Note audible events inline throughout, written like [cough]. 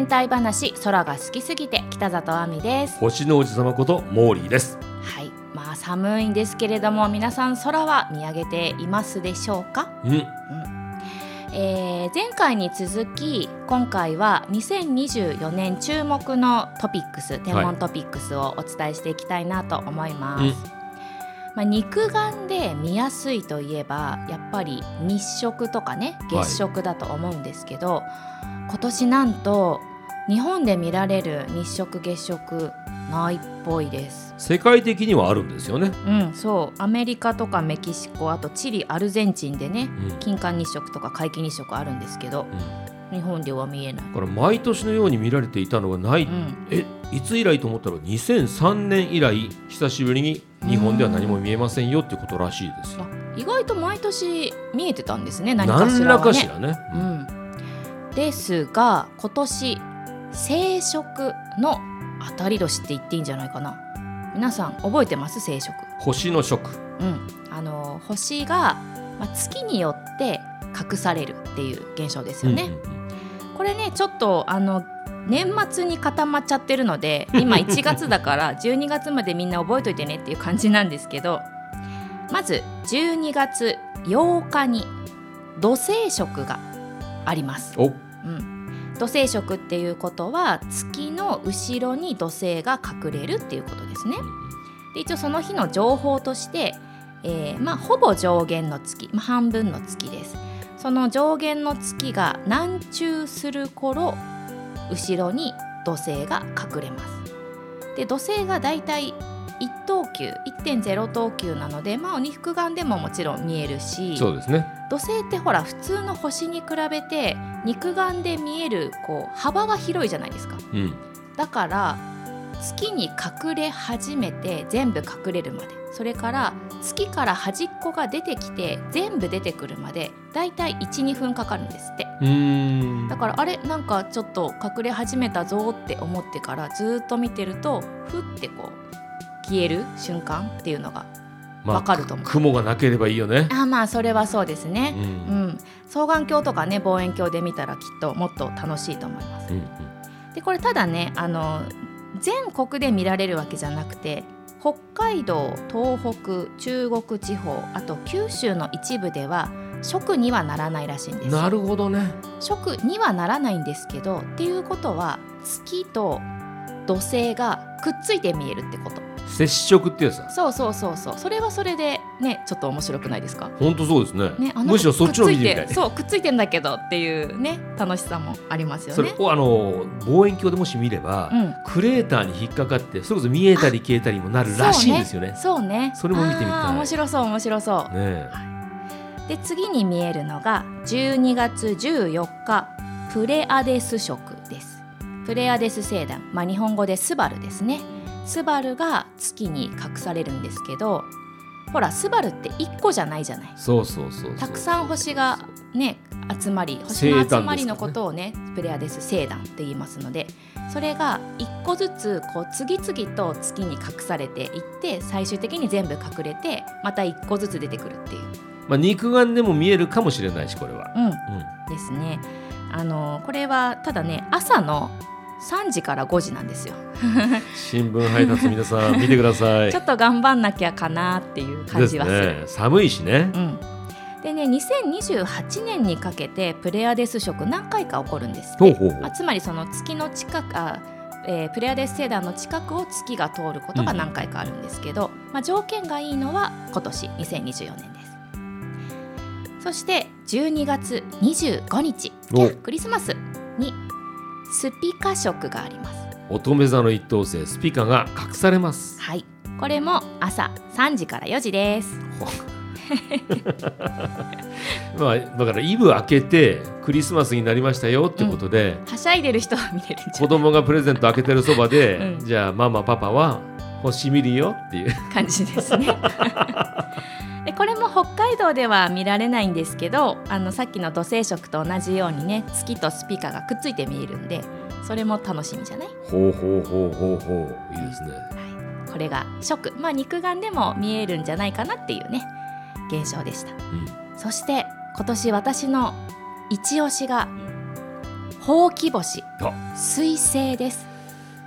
10分天体話空が好きすぎて北里亜美です。星の王子様ことモーリーです。はい。まあ寒いんですけれども皆さん空は見上げていますでしょうか、うん。えー前回に続き今回は2024年注目のトピックス天文トピックスをお伝えしていきたいなと思います、うん。まあ、肉眼で見やすいといえばやっぱり日食とかねはい月食だと思うんですけど、今年なんと日本で見られる日食月食ないっぽいです。世界的にはあるんですよね、うん、そう。アメリカとかメキシコあとチリアルゼンチンでねうん。金環日食とか皆既日食あるんですけどうん、日本では見えない。だから毎年のように見られていたのがない、うん、えいつ以来と思ったら2003年以来久しぶりに日本では何も見えませんよってことらしいですよ。あ意外と毎年見えてたんですね何かしらはね。何らかしらね、うん、ですが今年生殖の当たり年って言っていいんじゃないかな。皆さん覚えてます？生殖。星の食。うん。あの星が、まあ、月によって隠されるっていう現象ですよね、これねちょっとあの年末に固まっちゃってるので今1月だから [laughs] 12月までみんな覚えといてねっていう感じなんですけどまず12月8日に土星食があります。お。うん、土星食っていうことは月の後ろに土星が隠れるっていうことですね。で一応その日の情報として、えーまあ、ほぼ上限の月、まあ、半分の月です。その上限の月が南中する頃後ろに土星が隠れます。で土星がだいたい1等級1.0等級なので、まあ、肉眼でももちろん見えるしそうですね。土星ってほら普通の星に比べて肉眼で見えるこう幅が広いじゃないですか。うん。だから月に隠れ始めて全部隠れるまで。それから月から端っこが出てきて全部出てくるまでだいたい12分かかるんですって。だからあれなんかちょっと隠れ始めたぞって思ってからずーっと見てるとふってこう消える瞬間っていうのがまあわかると思う。雲がなければいいよね、あまあそれはそうですね。う、んうん、双眼鏡とかね望遠鏡で見たらきっともっと楽しいと思います。うん。でこれただねあの全国で見られるわけじゃなくて北海道東北中国地方あと九州の一部では食にはならないらしいんですよ。なるほどね。食にはならないんですけどっていうことは月と土星がくっついて見えるってこと接触ってやつだ。そうそうそうそう。それはそれでねちょっと面白くないですか？本当そうですね。ね、あのむしろそっちの見てみたい。てそうくっついてんだけどっていうね楽しさもありますよね。それをあの望遠鏡でもし見れば、うん、クレーターに引っかかってそれこそ見えたり消えたりもなるらしいんですよね。そうね。それも見てみたい。面白そう面白そう。ねで次に見えるのが12月14日プレアデス食です。プレアデス星団、まあ、日本語でスバルですね。スバルが月に隠されるんですけどほらスバルって1個じゃないじゃない。そうそうそうそうたくさん星がね集まり星の集まりのことをねプレアデス星団って言いますのでそれが一個ずつこう次々と月に隠されていって最終的に全部隠れてまた一個ずつ出てくるっていう、まあ、肉眼でも見えるかもしれないしこれは。うん、うんですね。あのこれはただね朝の3時から5時なんですよ。新聞配達皆さん見てください。[laughs] ちょっと頑張んなきゃかなっていう感じはする。ね。寒いしねう。ん、でね2028年にかけてプレアデス食何回か起こるんですほうほうほうまあ、つまりその月の近くあ、えープレアデス星団の近くを月が通ることが何回かあるんですけど、まあ、条件がいいのは今年2024年ですそして12月25日おクリスマスにスピカ食があります。乙女座の一等星スピカが隠されます。はい。これも朝3時から4時です。[laughs] まあだからイブ開けてクリスマスになりましたよってことで、はしゃいでる人は見れるんじゃ子供がプレゼント開けてるそばで、うん。じゃあママパパは星見るよっていう。感じですね [laughs] でこれも北海道では見られないんですけどあのさっきの土星食と同じようにね月とスピカがくっついて見えるんでそれも楽しみじゃない、ほうほうほうほうほう。いいですね。はい、これが食。まあ肉眼でも見えるんじゃないかなっていうね現象でした。うん。そして今年私の一押しがほうき星。あ。彗星です。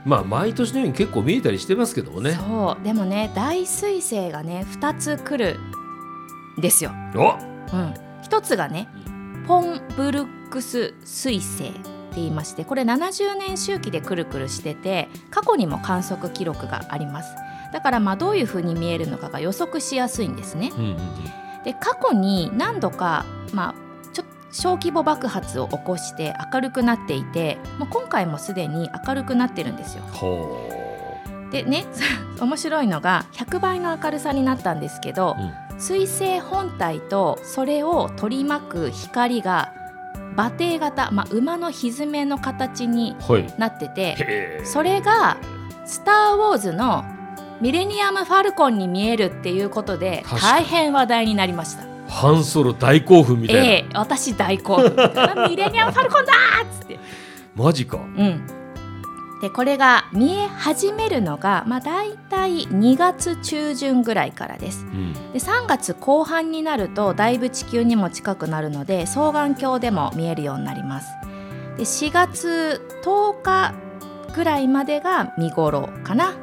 まあ毎年のように結構見えたりしてますけどもね。そう。でもね大彗星がね2つ来るんですよ、お。うん、1つがねポンブルックス彗星って言いましてこれ70年周期でくるくるしてて過去にも観測記録があります。だからまあどういう風に見えるのかが予測しやすいんですね。うんうんうん。で過去に何度か、まあ、小規模爆発を起こして明るくなっていてもう今回もすでに明るくなってるんですよ。ほでね [laughs] 面白いのが100倍の明るさになったんですけどう、うん彗星本体とそれを取り巻く光が馬蹄型、まあ、馬のひづめの形にはい。なっててへーそれが「スター・ウォーズ」のミレニアム・ファルコンに見えるっていうことで大変話題になりました。ハンソロ大興奮みたいな、ええ私大興奮。[laughs] ミレニアム・ファルコンだーっつって、マジか。うん、でこれが見え始めるのが、まあ、大体2月中旬ぐらいからです。うん。で3月後半になるとだいぶ地球にも近くなるので双眼鏡でも見えるようになります。で4月10日ぐらいまでが見頃かな。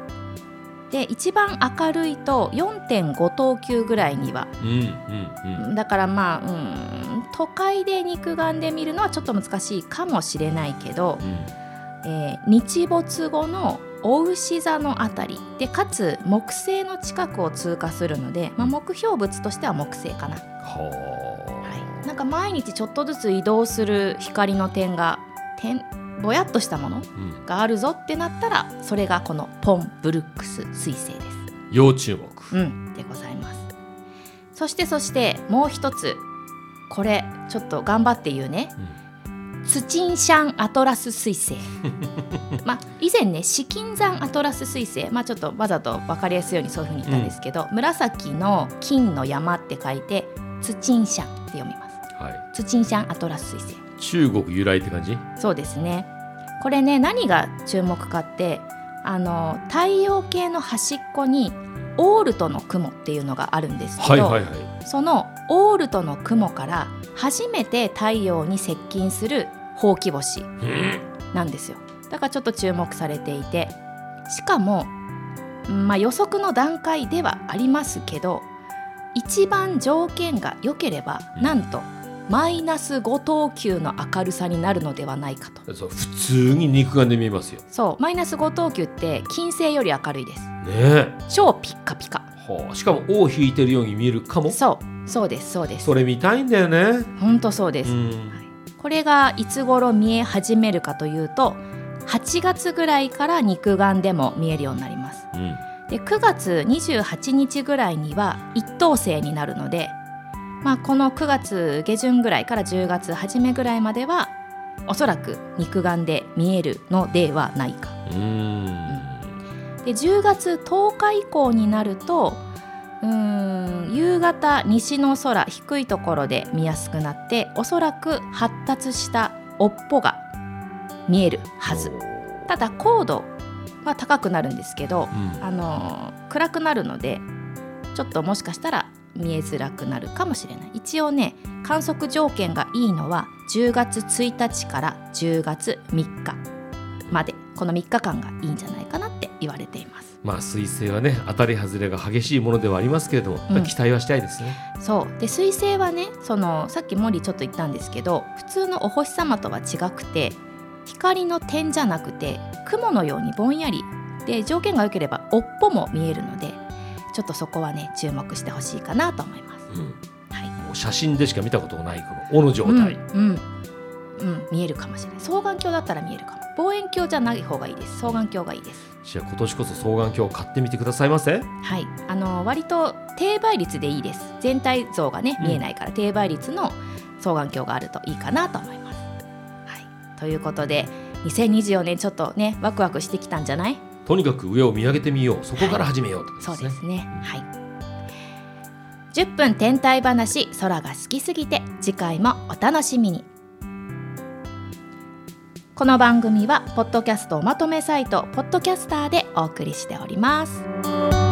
で一番明るいと4.5等級ぐらいには。うんうんうん。だからまあうん都会で肉眼で見るのはちょっと難しいかもしれないけど、うんえー日没後のお牛座のあたり。でかつ木星の近くを通過するので、まあ、目標物としては木星かな、ははい、なんか毎日ちょっとずつ移動する光の点が点ぼやっとしたものがあるぞってなったらそれがこのポン・ブルックス彗星です。要注目、うん、でございます。そしてそしてもう一つ。これちょっと頑張って言うね。ツチンシャンアトラス彗星。[laughs] まあ以前ね紫金山アトラス彗星。まあちょっとわざと分かりやすいようにそういうふうに言ったんですけど、紫の金の山って書いてツチンシャンって読みます。はい、ツチンシャンアトラス彗星。中国由来って感じ？そうですね。これね何が注目かってあの太陽系の端っこにオールトの雲っていうのがあるんですけど、はいはいはい。そのオールトの雲から初めて太陽に接近するほうき星うん。なんですよ。だからちょっと注目されていてしかも、うんまあ、予測の段階ではありますけど一番条件が良ければ、うん。なんとマイナス5等級の明るさになるのではないかと。そう普通に肉眼で見えますよ。そうマイナス5等級って金星より明るいです。ね超ピッカピカ。え、はあ、しかも尾を引いてるように見えるかも？そう。そうですそうです。それ見たいんだよね。本当そうです、うん。これがいつ頃見え始めるかというと8月ぐらいから肉眼でも見えるようになります。うん。で9月28日ぐらいには一等星になるので、まあ、この9月下旬ぐらいから10月初めぐらいまではおそらく肉眼で見えるのではないか。うんで10月10日以降になるとうーん夕方西の空低いところで見やすくなっておそらく発達した尾っぽが見えるはず。ただ高度は高くなるんですけどうん。あのー暗くなるのでちょっともしかしたら見えづらくなるかもしれない。一応ね観測条件がいいのは10月1日から10月3日まで。この3日間がいいんじゃないかな言われています。まあ彗星はね当たり外れが激しいものではありますけれども、やっぱり期待はしたいですね、そう。で彗星はねそのさっき森ちょっと言ったんですけど普通のお星様とは違くて光の点じゃなくて雲のようにぼんやりで条件が良ければ尾っぽも見えるのでちょっとそこはね注目してほしいかなと思います。うん。はい。もう写真でしか見たことがないこの尾の状態、うん、うん。うん見えるかもしれない。双眼鏡だったら見えるかも。望遠鏡じゃない方がいいです。双眼鏡がいいですじゃあ今年こそ双眼鏡を買ってみてくださいませ。はい。あの割と低倍率でいいです。全体像がねうん。見えないから、低倍率の双眼鏡があるといいかなと思います。はい。ということで2024年ちょっとねワクワクしてきたんじゃない？とにかく上を見上げてみよう。そこから始めようってことそうですね。はい。10分天体話空が好きすぎて次回もお楽しみにこの番組はポッドキャストおまとめサイトポッドキャスターでお送りしております。